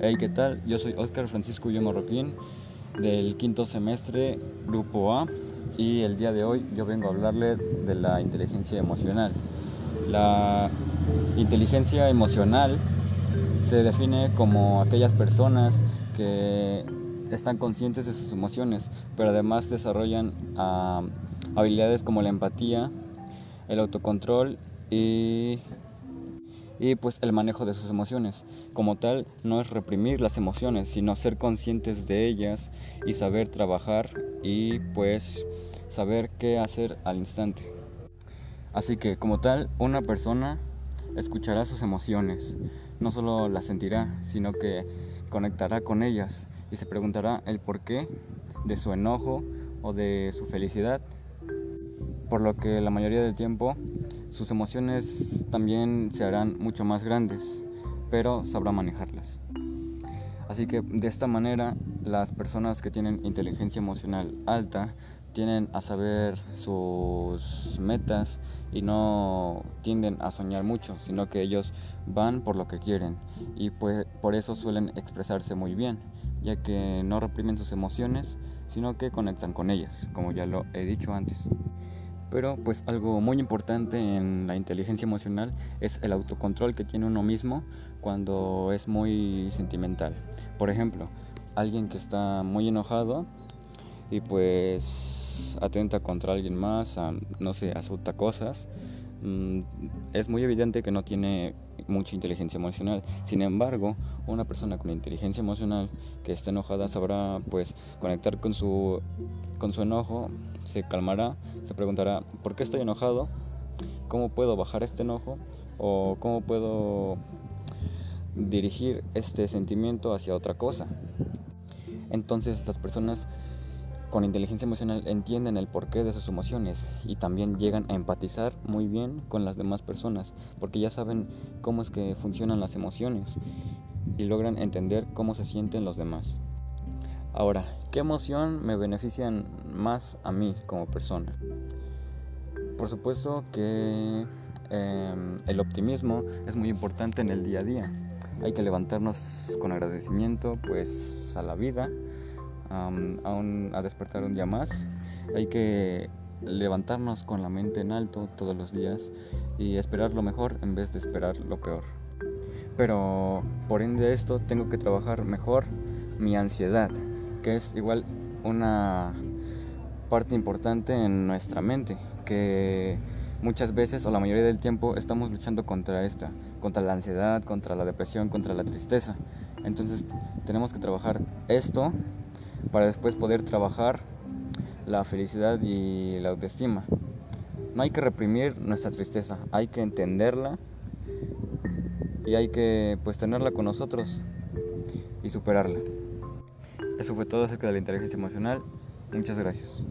Hey, ¿qué tal? Yo soy Oscar Francisco Yo Marroquín del quinto semestre, Grupo A, y el día de hoy yo vengo a hablarle de la inteligencia emocional. La inteligencia emocional se define como aquellas personas que están conscientes de sus emociones, pero además desarrollan ah, habilidades como la empatía, el autocontrol y y pues el manejo de sus emociones. Como tal, no es reprimir las emociones, sino ser conscientes de ellas y saber trabajar y pues saber qué hacer al instante. Así que como tal, una persona escuchará sus emociones, no solo las sentirá, sino que conectará con ellas y se preguntará el porqué de su enojo o de su felicidad. Por lo que la mayoría del tiempo sus emociones también se harán mucho más grandes, pero sabrá manejarlas. Así que de esta manera las personas que tienen inteligencia emocional alta tienen a saber sus metas y no tienden a soñar mucho, sino que ellos van por lo que quieren y pues por eso suelen expresarse muy bien, ya que no reprimen sus emociones, sino que conectan con ellas, como ya lo he dicho antes. Pero pues algo muy importante en la inteligencia emocional es el autocontrol que tiene uno mismo cuando es muy sentimental. Por ejemplo, alguien que está muy enojado y pues atenta contra alguien más, no sé, asusta cosas, es muy evidente que no tiene mucha inteligencia emocional. Sin embargo, una persona con inteligencia emocional que esté enojada sabrá pues conectar con su con su enojo, se calmará, se preguntará, ¿por qué estoy enojado? ¿Cómo puedo bajar este enojo? ¿O cómo puedo dirigir este sentimiento hacia otra cosa? Entonces las personas con inteligencia emocional entienden el porqué de sus emociones y también llegan a empatizar muy bien con las demás personas porque ya saben cómo es que funcionan las emociones y logran entender cómo se sienten los demás. Ahora, ¿qué emoción me benefician más a mí como persona? Por supuesto que em, el optimismo es muy importante en el día a día. Hay que levantarnos con agradecimiento pues a la vida, a, despertar un día más. Hay que levantarnos con la mente en alto todos los días y esperar lo mejor en vez de esperar lo peor. Pero por ende de esto tengo que trabajar mejor mi ansiedad, que es igual una parte importante en nuestra mente, que muchas veces o la mayoría del tiempo estamos luchando contra esta, contra la ansiedad, contra la depresión, contra la tristeza. Entonces tenemos que trabajar esto para después poder trabajar la felicidad y la autoestima. No hay que reprimir nuestra tristeza, hay que entenderla y hay que pues tenerla con nosotros y superarla. Eso fue todo acerca de la inteligencia emocional. Muchas gracias.